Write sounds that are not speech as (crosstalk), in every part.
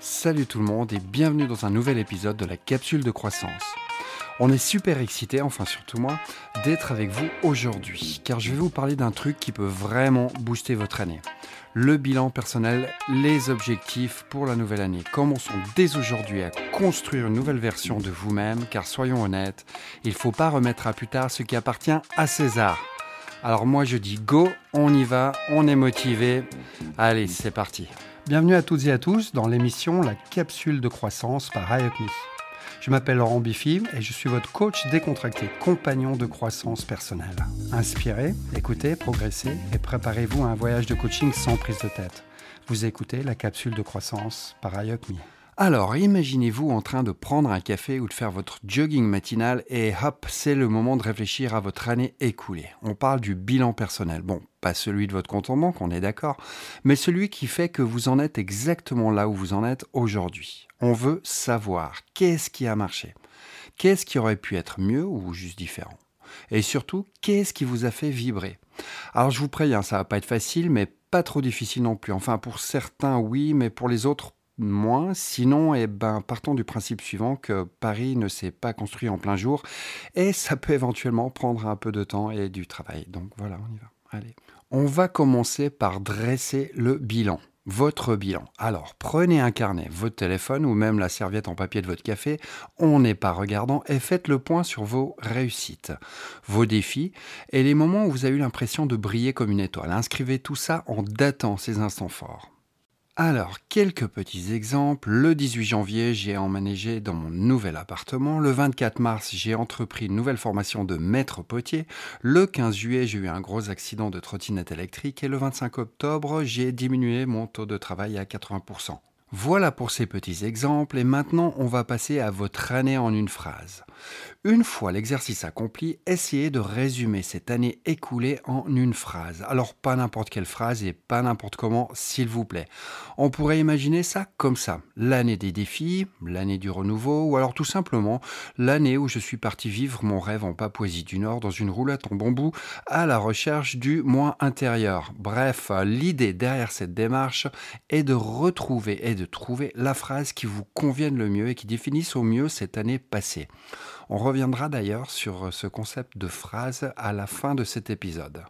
Salut tout le monde et bienvenue dans un nouvel épisode de la capsule de croissance. On est super excités, enfin surtout moi, d'être avec vous aujourd'hui, car je vais vous parler d'un truc qui peut vraiment booster votre année. Le bilan personnel, les objectifs pour la nouvelle année. Commençons dès aujourd'hui à construire une nouvelle version de vous-même, car soyons honnêtes, il ne faut pas remettre à plus tard ce qui appartient à César. Alors moi je dis go, on y va, on est motivé. Allez, c'est parti. Bienvenue à toutes et à tous dans l'émission La capsule de croissance par IUPME. Je m'appelle Laurent Biffy et je suis votre coach décontracté, compagnon de croissance personnelle. Inspirez, écoutez, progressez et préparez-vous à un voyage de coaching sans prise de tête. Vous écoutez la capsule de croissance par IUPME. Alors, imaginez-vous en train de prendre un café ou de faire votre jogging matinal et hop, c'est le moment de réfléchir à votre année écoulée. On parle du bilan personnel. Bon, pas celui de votre compte en banque, on est d'accord, mais celui qui fait que vous en êtes exactement là où vous en êtes aujourd'hui. On veut savoir qu'est-ce qui a marché, qu'est-ce qui aurait pu être mieux ou juste différent? Et surtout, qu'est-ce qui vous a fait vibrer? Alors je vous préviens, ça va pas être facile, mais pas trop difficile non plus. Enfin, pour certains, oui, mais pour les autres, moins. Sinon, eh ben, partons du principe suivant que Paris ne s'est pas construit en plein jour et ça peut éventuellement prendre un peu de temps et du travail. Donc voilà, on y va. On va commencer par dresser le bilan. Votre bilan. Alors, prenez un carnet, votre téléphone ou même la serviette en papier de votre café, on n'est pas regardant, et faites le point sur vos réussites, vos défis et les moments où vous avez eu l'impression de briller comme une étoile. Inscrivez tout ça en datant ces instants forts. Alors, quelques petits exemples. Le 18 janvier, j'ai emménagé dans mon nouvel appartement. Le 24 mars, j'ai entrepris une nouvelle formation de maître potier. Le 15 juillet, j'ai eu un gros accident de trottinette électrique. Et le 25 octobre, j'ai diminué mon taux de travail à 80%. Voilà pour ces petits exemples et maintenant on va passer à votre année en une phrase. Une fois l'exercice accompli, essayez de résumer cette année écoulée en une phrase. Alors pas n'importe quelle phrase et pas n'importe comment, s'il vous plaît. On pourrait imaginer ça comme ça. L'année des défis, l'année du renouveau, ou alors tout simplement l'année où je suis parti vivre mon rêve en Papouasie du Nord dans une roulette en bambou à la recherche du moi intérieur. Bref, l'idée derrière cette démarche est de retrouver et de trouver la phrase qui vous convienne le mieux et qui définisse au mieux cette année passée. On reviendra d'ailleurs sur ce concept de phrase à la fin de cet épisode.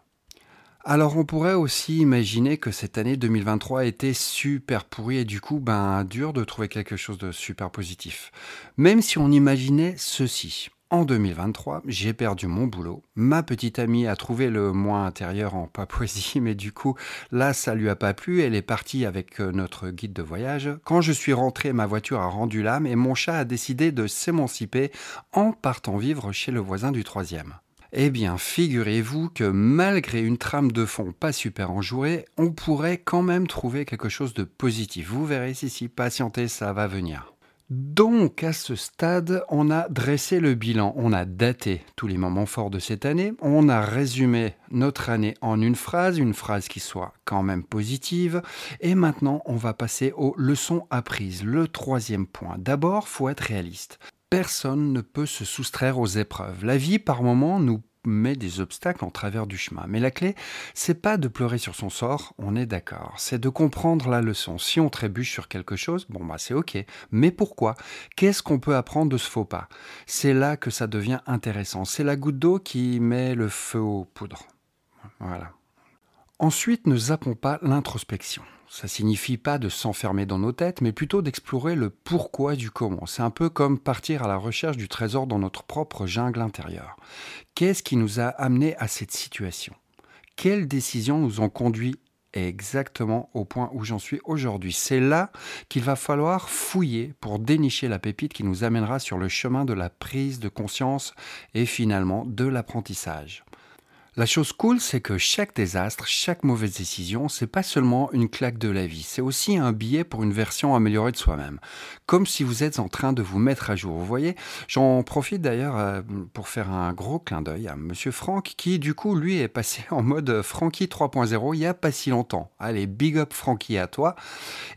Alors on pourrait aussi imaginer que cette année 2023 était super pourrie et du coup ben dur de trouver quelque chose de super positif. Même si on imaginait ceci. En 2023, j'ai perdu mon boulot. Ma petite amie a trouvé le moi intérieur en Papouasie, (laughs) mais du coup, là, ça lui a pas plu. Elle est partie avec euh, notre guide de voyage. Quand je suis rentré, ma voiture a rendu l'âme et mon chat a décidé de s'émanciper en partant vivre chez le voisin du troisième. Eh bien, figurez-vous que malgré une trame de fond pas super enjouée, on pourrait quand même trouver quelque chose de positif. Vous verrez si, si, patientez, ça va venir. Donc à ce stade, on a dressé le bilan, on a daté tous les moments forts de cette année, on a résumé notre année en une phrase, une phrase qui soit quand même positive, et maintenant on va passer aux leçons apprises, le troisième point. D'abord, faut être réaliste. Personne ne peut se soustraire aux épreuves. La vie, par moments, nous met des obstacles en travers du chemin. Mais la clé, c'est pas de pleurer sur son sort, on est d'accord. C'est de comprendre la leçon. Si on trébuche sur quelque chose, bon bah c'est ok. Mais pourquoi? Qu'est-ce qu'on peut apprendre de ce faux pas? C'est là que ça devient intéressant. C'est la goutte d'eau qui met le feu aux poudres. Voilà. Ensuite, ne zappons pas l'introspection. Ça signifie pas de s'enfermer dans nos têtes, mais plutôt d'explorer le pourquoi du comment. C'est un peu comme partir à la recherche du trésor dans notre propre jungle intérieure. Qu'est-ce qui nous a amené à cette situation? Quelles décisions nous ont conduit exactement au point où j'en suis aujourd'hui? C'est là qu'il va falloir fouiller pour dénicher la pépite qui nous amènera sur le chemin de la prise de conscience et finalement de l'apprentissage. La chose cool, c'est que chaque désastre, chaque mauvaise décision, c'est pas seulement une claque de la vie, c'est aussi un billet pour une version améliorée de soi-même. Comme si vous êtes en train de vous mettre à jour. Vous voyez, j'en profite d'ailleurs euh, pour faire un gros clin d'œil à monsieur Franck qui, du coup, lui est passé (laughs) en mode Frankie 3.0 il y a pas si longtemps. Allez, big up Frankie à toi.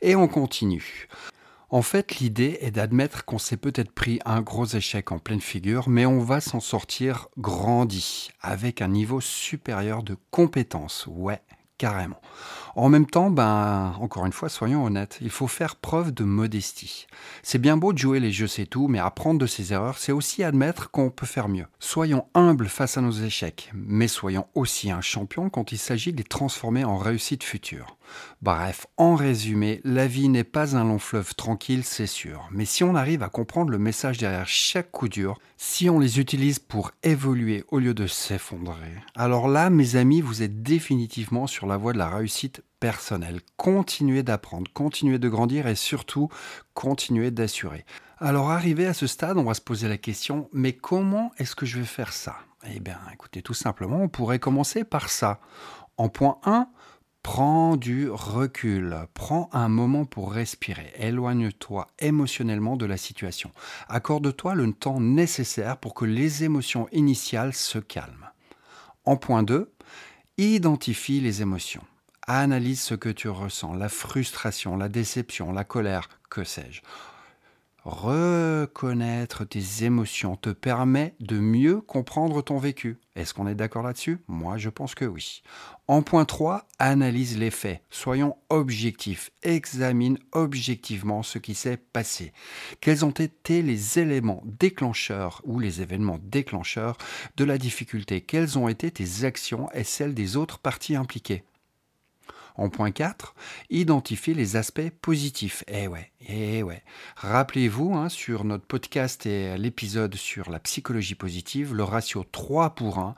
Et on continue. En fait, l'idée est d'admettre qu'on s'est peut-être pris un gros échec en pleine figure, mais on va s'en sortir grandi, avec un niveau supérieur de compétence. Ouais, carrément. En même temps, ben, encore une fois, soyons honnêtes, il faut faire preuve de modestie. C'est bien beau de jouer les jeux, c'est tout, mais apprendre de ses erreurs, c'est aussi admettre qu'on peut faire mieux. Soyons humbles face à nos échecs, mais soyons aussi un champion quand il s'agit de les transformer en réussite future. Bref, en résumé, la vie n'est pas un long fleuve tranquille, c'est sûr, mais si on arrive à comprendre le message derrière chaque coup dur, si on les utilise pour évoluer au lieu de s'effondrer, alors là, mes amis, vous êtes définitivement sur la voie de la réussite personnelle. Continuez d'apprendre, continuez de grandir et surtout, continuez d'assurer. Alors arrivé à ce stade, on va se poser la question, mais comment est-ce que je vais faire ça? Eh bien, écoutez, tout simplement, on pourrait commencer par ça. En point 1, Prends du recul, prends un moment pour respirer, éloigne-toi émotionnellement de la situation, accorde-toi le temps nécessaire pour que les émotions initiales se calment. En point 2, identifie les émotions. Analyse ce que tu ressens, la frustration, la déception, la colère, que sais-je. Reconnaître tes émotions te permet de mieux comprendre ton vécu. Est-ce qu'on est, d'accord là-dessus? Moi, je pense que oui. En point 3, analyse les faits. Soyons objectifs. Examine objectivement ce qui s'est passé. Quels ont été les éléments déclencheurs ou les événements déclencheurs de la difficulté? Quelles ont été tes actions et celles des autres parties impliquées? En point 4, identifier les aspects positifs. Eh ouais, eh ouais. Rappelez-vous, hein, sur notre podcast et l'épisode sur la psychologie positive, le ratio 3 pour 1,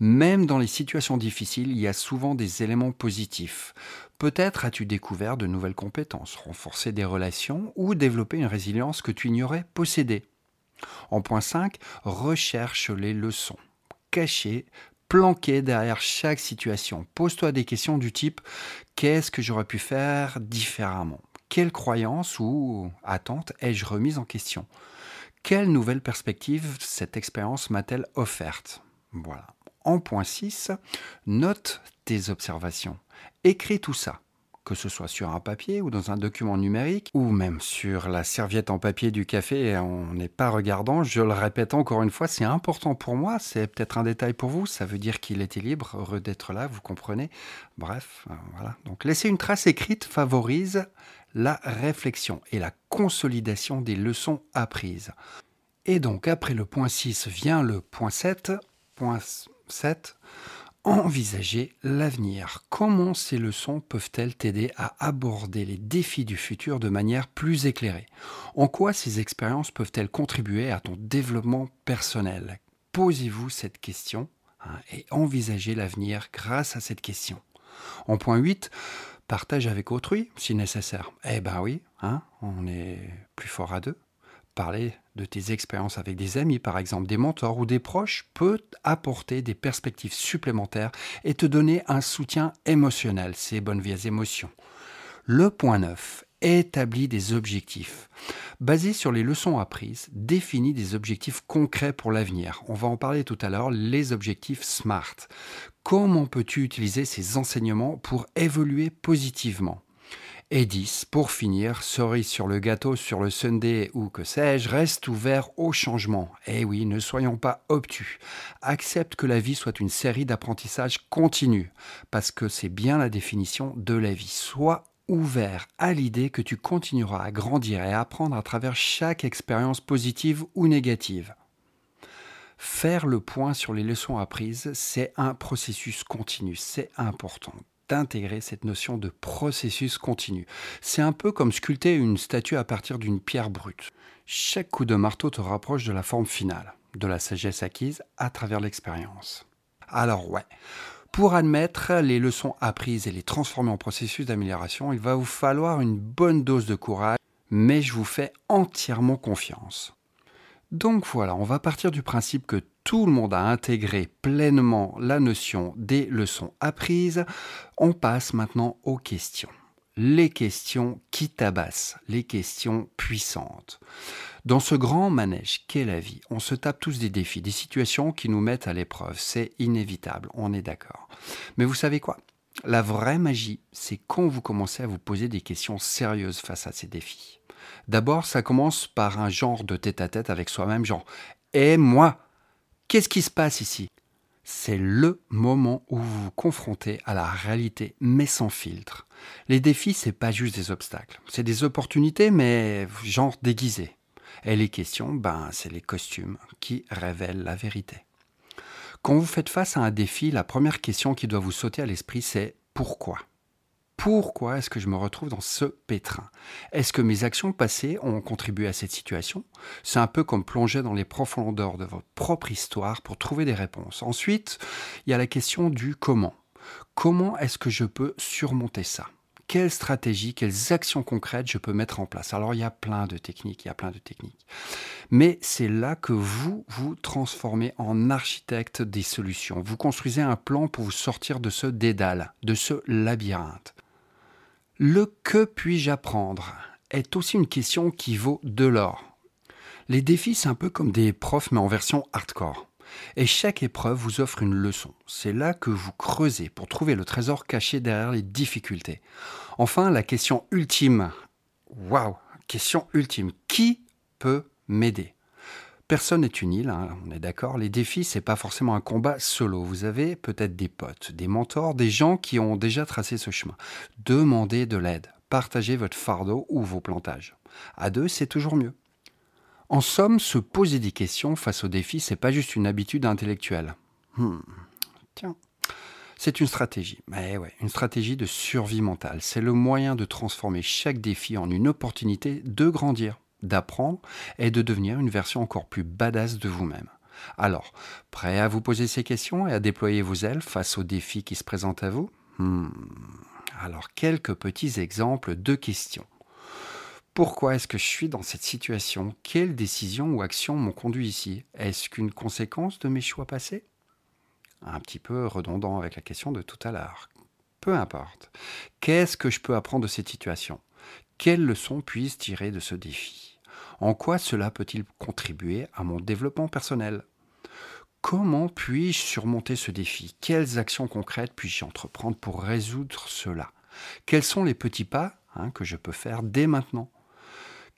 même dans les situations difficiles, il y a souvent des éléments positifs. Peut-être as-tu découvert de nouvelles compétences, renforcé des relations ou développé une résilience que tu ignorais posséder. En point 5, recherche les leçons cachées planqué derrière chaque situation. Pose-toi des questions du type qu'est-ce que j'aurais pu faire différemment? Quelle croyance ou attente ai-je remise en question? Quelle nouvelle perspective cette expérience m'a-t-elle offerte? Voilà. En point 6, note tes observations. Écris tout ça que ce soit sur un papier ou dans un document numérique, ou même sur la serviette en papier du café, on n'est pas regardant. Je le répète encore une fois, c'est important pour moi, c'est peut-être un détail pour vous, ça veut dire qu'il était libre, heureux d'être là, vous comprenez. Bref, euh, voilà. Donc laisser une trace écrite favorise la réflexion et la consolidation des leçons apprises. Et donc après le point 6 vient le point 7. Point 7 envisager l'avenir. Comment ces leçons peuvent-elles t'aider à aborder les défis du futur de manière plus éclairée? En quoi ces expériences peuvent-elles contribuer à ton développement personnel? Posez-vous cette question hein, et envisagez l'avenir grâce à cette question. En point 8, partage avec autrui si nécessaire. Eh ben oui, hein, on est plus fort à deux parler de tes expériences avec des amis, par exemple des mentors ou des proches, peut apporter des perspectives supplémentaires et te donner un soutien émotionnel, ces bonnes vieilles émotions. Le point 9. Établis des objectifs. Basés sur les leçons apprises, définis des objectifs concrets pour l'avenir. On va en parler tout à l'heure, les objectifs SMART. Comment peux-tu utiliser ces enseignements pour évoluer positivement? Et 10. Pour finir, cerise sur le gâteau, sur le Sunday ou que sais-je, reste ouvert au changement. Eh oui, ne soyons pas obtus. Accepte que la vie soit une série d'apprentissages continus, parce que c'est bien la définition de la vie. Sois ouvert à l'idée que tu continueras à grandir et à apprendre à travers chaque expérience positive ou négative. Faire le point sur les leçons apprises, c'est un processus continu, c'est important d'intégrer cette notion de processus continu. C'est un peu comme sculpter une statue à partir d'une pierre brute. Chaque coup de marteau te rapproche de la forme finale, de la sagesse acquise à travers l'expérience. Alors ouais, pour admettre les leçons apprises et les transformer en processus d'amélioration, il va vous falloir une bonne dose de courage, mais je vous fais entièrement confiance. Donc voilà, on va partir du principe que tout le monde a intégré pleinement la notion des leçons apprises. On passe maintenant aux questions. Les questions qui tabassent, les questions puissantes. Dans ce grand manège qu'est la vie, on se tape tous des défis, des situations qui nous mettent à l'épreuve. C'est inévitable, on est d'accord. Mais vous savez quoi? La vraie magie, c'est quand vous commencez à vous poser des questions sérieuses face à ces défis. D'abord, ça commence par un genre de tête-à-tête avec soi-même, genre Et moi? Qu'est-ce qui se passe ici? C'est le moment où vous vous confrontez à la réalité, mais sans filtre. Les défis, c'est pas juste des obstacles, c'est des opportunités, mais genre déguisées. Et les questions, ben, c'est les costumes qui révèlent la vérité. Quand vous faites face à un défi, la première question qui doit vous sauter à l'esprit, c'est pourquoi? Pourquoi est-ce que je me retrouve dans ce pétrin? Est-ce que mes actions passées ont contribué à cette situation? C'est un peu comme plonger dans les profondeurs de votre propre histoire pour trouver des réponses. Ensuite, il y a la question du comment. Comment est-ce que je peux surmonter ça? Quelles stratégies, quelles actions concrètes je peux mettre en place? Alors il y a plein de techniques, il y a plein de techniques. Mais c'est là que vous vous transformez en architecte des solutions. Vous construisez un plan pour vous sortir de ce dédale, de ce labyrinthe. Le que puis-je apprendre est aussi une question qui vaut de l'or. Les défis, c'est un peu comme des profs, mais en version hardcore. Et chaque épreuve vous offre une leçon. C'est là que vous creusez pour trouver le trésor caché derrière les difficultés. Enfin, la question ultime. Waouh, question ultime. Qui peut m'aider? Personne n'est une île, hein, on est d'accord. Les défis, c'est pas forcément un combat solo. Vous avez peut-être des potes, des mentors, des gens qui ont déjà tracé ce chemin. Demandez de l'aide. Partagez votre fardeau ou vos plantages. À deux, c'est toujours mieux. En somme, se poser des questions face aux défis, c'est pas juste une habitude intellectuelle. Hmm. Tiens. C'est une stratégie. Mais ouais, une stratégie de survie mentale. C'est le moyen de transformer chaque défi en une opportunité de grandir, d'apprendre et de devenir une version encore plus badass de vous-même. Alors, prêt à vous poser ces questions et à déployer vos ailes face aux défis qui se présentent à vous? Hmm. Alors, quelques petits exemples de questions. Pourquoi est-ce que je suis dans cette situation? Quelles décisions ou actions m'ont conduit ici? Est-ce qu'une conséquence de mes choix passés? Un petit peu redondant avec la question de tout à l'heure. Peu importe. Qu'est-ce que je peux apprendre de cette situation? Quelles leçons puis-je tirer de ce défi? En quoi cela peut-il contribuer à mon développement personnel? Comment puis-je surmonter ce défi? Quelles actions concrètes puis-je entreprendre pour résoudre cela? Quels sont les petits pas hein, que je peux faire dès maintenant?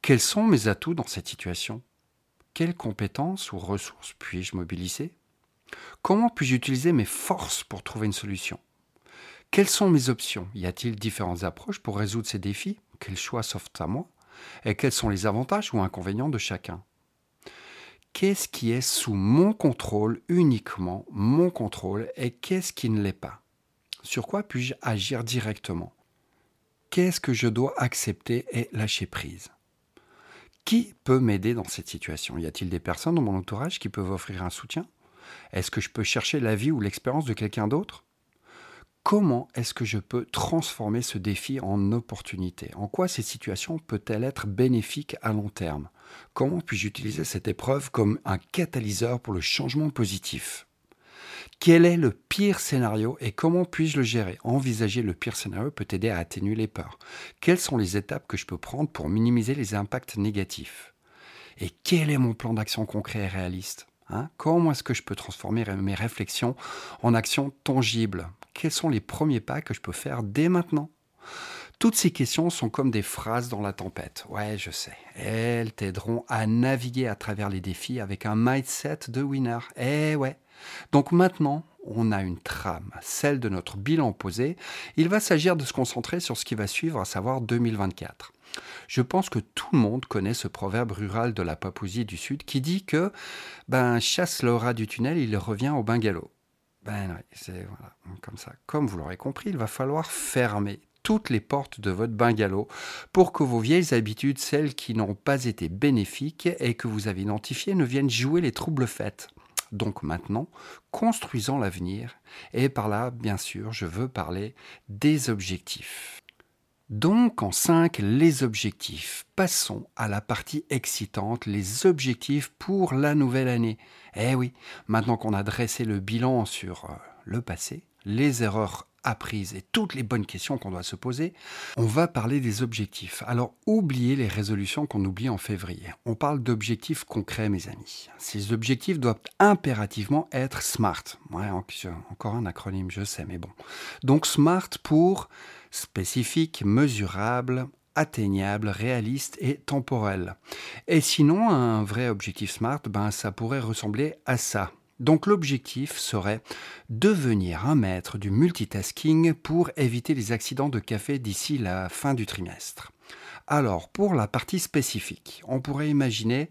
Quels sont mes atouts dans cette situation? Quelles compétences ou ressources puis-je mobiliser? Comment puis-je utiliser mes forces pour trouver une solution? Quelles sont mes options? Y a-t-il différentes approches pour résoudre ces défis? Quels choix s'offrent à moi? Et quels sont les avantages ou inconvénients de chacun? Qu'est-ce qui est sous mon contrôle, uniquement mon contrôle, et qu'est-ce qui ne l'est pas? Sur quoi puis-je agir directement? Qu'est-ce que je dois accepter et lâcher prise? Qui peut m'aider dans cette situation? Y a-t-il des personnes dans mon entourage qui peuvent offrir un soutien? Est-ce que je peux chercher l'avis ou l'expérience de quelqu'un d'autre? Comment est-ce que je peux transformer ce défi en opportunité? En quoi cette situation peut-elle être bénéfique à long terme? Comment puis-je utiliser cette épreuve comme un catalyseur pour le changement positif? Quel est le pire scénario et comment puis-je le gérer? Envisager le pire scénario peut aider à atténuer les peurs. Quelles sont les étapes que je peux prendre pour minimiser les impacts négatifs? Et quel est mon plan d'action concret et réaliste? Hein? Comment est-ce que je peux transformer mes réflexions en actions tangibles? Quels sont les premiers pas que je peux faire dès maintenant? Toutes ces questions sont comme des phrases dans la tempête. Ouais, je sais. Elles t'aideront à naviguer à travers les défis avec un mindset de winner. Eh ouais, donc maintenant, on a une trame, celle de notre bilan posé. Il va s'agir de se concentrer sur ce qui va suivre, à savoir 2024. Je pense que tout le monde connaît ce proverbe rural de la Papousie du Sud qui dit que ben, chasse le rat du tunnel, il revient au bungalow. Ben c'est voilà, comme ça. Comme vous l'aurez compris, il va falloir fermer toutes les portes de votre bungalow pour que vos vieilles habitudes, celles qui n'ont pas été bénéfiques et que vous avez identifiées, ne viennent jouer les troubles faits donc maintenant, construisant l'avenir, et par là, bien sûr, je veux parler des objectifs. Donc en 5, les objectifs. Passons à la partie excitante, les objectifs pour la nouvelle année. Eh oui, maintenant qu'on a dressé le bilan sur euh, le passé, les erreurs apprises et toutes les bonnes questions qu'on doit se poser, on va parler des objectifs. Alors oubliez les résolutions qu'on oublie en février. On parle d'objectifs concrets, mes amis. Ces objectifs doivent impérativement être SMART. Ouais, encore un acronyme, je sais, mais bon. Donc SMART pour spécifique, mesurable, atteignable, réaliste et temporel. Et sinon, un vrai objectif SMART, ben, ça pourrait ressembler à ça. Donc l'objectif serait devenir un maître du multitasking pour éviter les accidents de café d'ici la fin du trimestre. Alors, pour la partie spécifique, on pourrait imaginer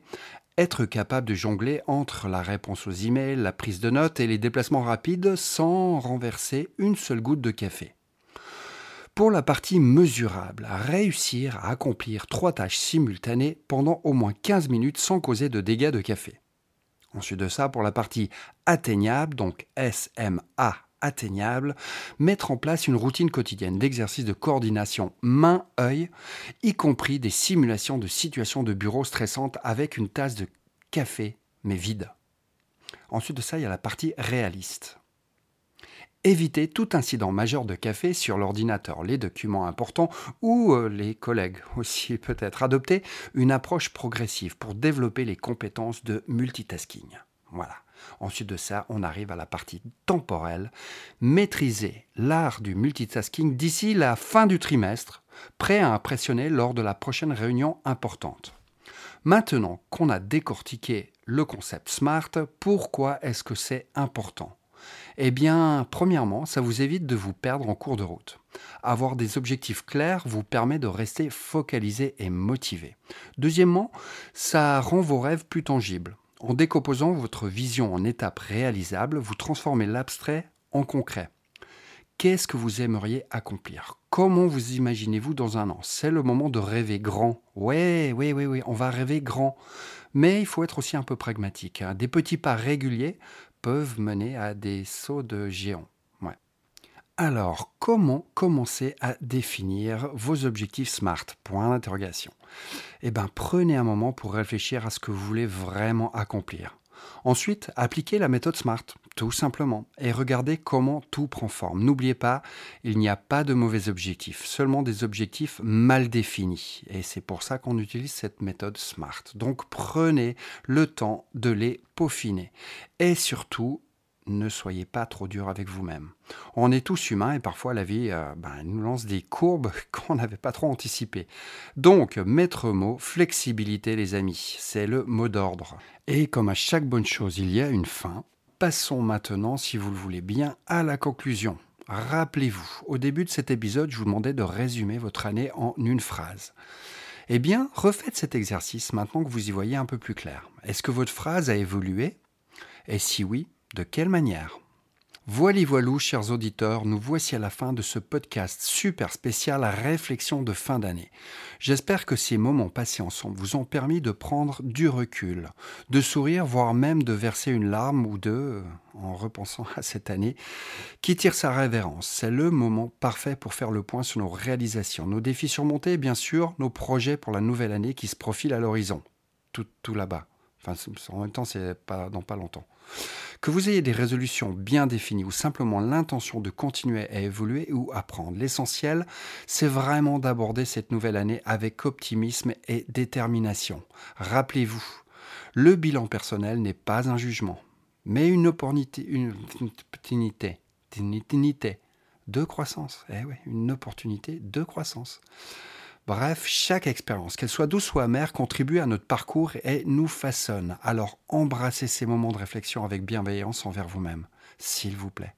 être capable de jongler entre la réponse aux emails, la prise de notes et les déplacements rapides sans renverser une seule goutte de café. Pour la partie mesurable, réussir à accomplir trois tâches simultanées pendant au moins 15 minutes sans causer de dégâts de café. Ensuite de ça, pour la partie atteignable, donc SMA atteignable, mettre en place une routine quotidienne d'exercice de coordination main-œil, y compris des simulations de situations de bureau stressantes avec une tasse de café, mais vide. Ensuite de ça, il y a la partie réaliste. Éviter tout incident majeur de café sur l'ordinateur, les documents importants ou euh, les collègues (laughs) aussi peut-être. Adopter une approche progressive pour développer les compétences de multitasking. Voilà. Ensuite de ça, on arrive à la partie temporelle. Maîtriser l'art du multitasking d'ici la fin du trimestre, prêt à impressionner lors de la prochaine réunion importante. Maintenant qu'on a décortiqué le concept SMART, pourquoi est-ce que c'est important? Eh bien, premièrement, ça vous évite de vous perdre en cours de route. Avoir des objectifs clairs vous permet de rester focalisé et motivé. Deuxièmement, ça rend vos rêves plus tangibles. En décomposant votre vision en étapes réalisables, vous transformez l'abstrait en concret. Qu'est-ce que vous aimeriez accomplir? Comment vous imaginez-vous dans un an? C'est le moment de rêver grand. Oui, oui, oui, oui, on va rêver grand. Mais il faut être aussi un peu pragmatique. Hein. Des petits pas réguliers peuvent mener à des sauts de géants. Alors, comment commencer à définir vos objectifs SMART? Point d'interrogation. Eh bien, prenez un moment pour réfléchir à ce que vous voulez vraiment accomplir. Ensuite, appliquez la méthode SMART, tout simplement, et regardez comment tout prend forme. N'oubliez pas, il n'y a pas de mauvais objectifs, seulement des objectifs mal définis. Et c'est pour ça qu'on utilise cette méthode SMART. Donc prenez le temps de les peaufiner. Et surtout, ne soyez pas trop dur avec vous-même. On est tous humains et parfois la vie euh, ben, nous lance des courbes (laughs) qu'on n'avait pas trop anticipées. Donc, maître mot, flexibilité les amis, c'est le mot d'ordre. Et comme à chaque bonne chose, il y a une fin. Passons maintenant, si vous le voulez bien, à la conclusion. Rappelez-vous, au début de cet épisode, je vous demandais de résumer votre année en une phrase. Eh bien, refaites cet exercice maintenant que vous y voyez un peu plus clair. Est-ce que votre phrase a évolué? Et si oui, de quelle manière? Voilà, voilou, chers auditeurs, nous voici à la fin de ce podcast super spécial réflexion de fin d'année. J'espère que ces moments passés ensemble vous ont permis de prendre du recul, de sourire, voire même de verser une larme ou deux en repensant à cette année qui tire sa révérence. C'est le moment parfait pour faire le point sur nos réalisations, nos défis surmontés et bien sûr nos projets pour la nouvelle année qui se profile à l'horizon. Tout, tout là-bas. Enfin, en même temps, c'est dans pas longtemps. Que vous ayez des résolutions bien définies ou simplement l'intention de continuer à évoluer ou apprendre, l'essentiel, c'est vraiment d'aborder cette nouvelle année avec optimisme et détermination. Rappelez-vous, le bilan personnel n'est pas un jugement, mais une opportunité, une opportunité, de croissance. Eh oui, une opportunité de croissance. Bref, chaque expérience, qu'elle soit douce ou amère, contribue à notre parcours et nous façonne. Alors embrassez ces moments de réflexion avec bienveillance envers vous-même, s'il vous plaît.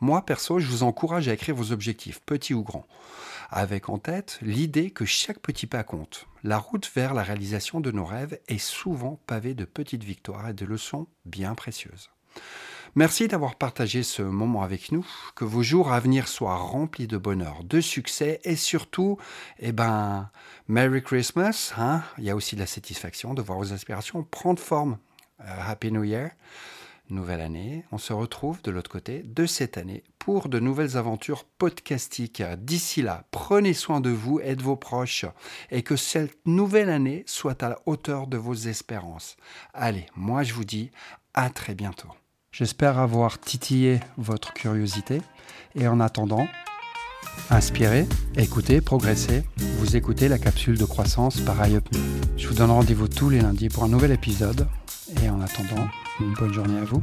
Moi, perso, je vous encourage à écrire vos objectifs, petits ou grands, avec en tête l'idée que chaque petit pas compte. La route vers la réalisation de nos rêves est souvent pavée de petites victoires et de leçons bien précieuses. Merci d'avoir partagé ce moment avec nous. Que vos jours à venir soient remplis de bonheur, de succès et surtout, eh ben, Merry Christmas. Hein Il y a aussi de la satisfaction de voir vos aspirations prendre forme. Euh, Happy New Year. Nouvelle année. On se retrouve de l'autre côté de cette année pour de nouvelles aventures podcastiques. D'ici là, prenez soin de vous et de vos proches et que cette nouvelle année soit à la hauteur de vos espérances. Allez, moi je vous dis à très bientôt. J'espère avoir titillé votre curiosité et en attendant, inspirez, écoutez, progressez. Vous écoutez la capsule de croissance par iUpMe. Je vous donne rendez-vous tous les lundis pour un nouvel épisode et en attendant, une bonne journée à vous.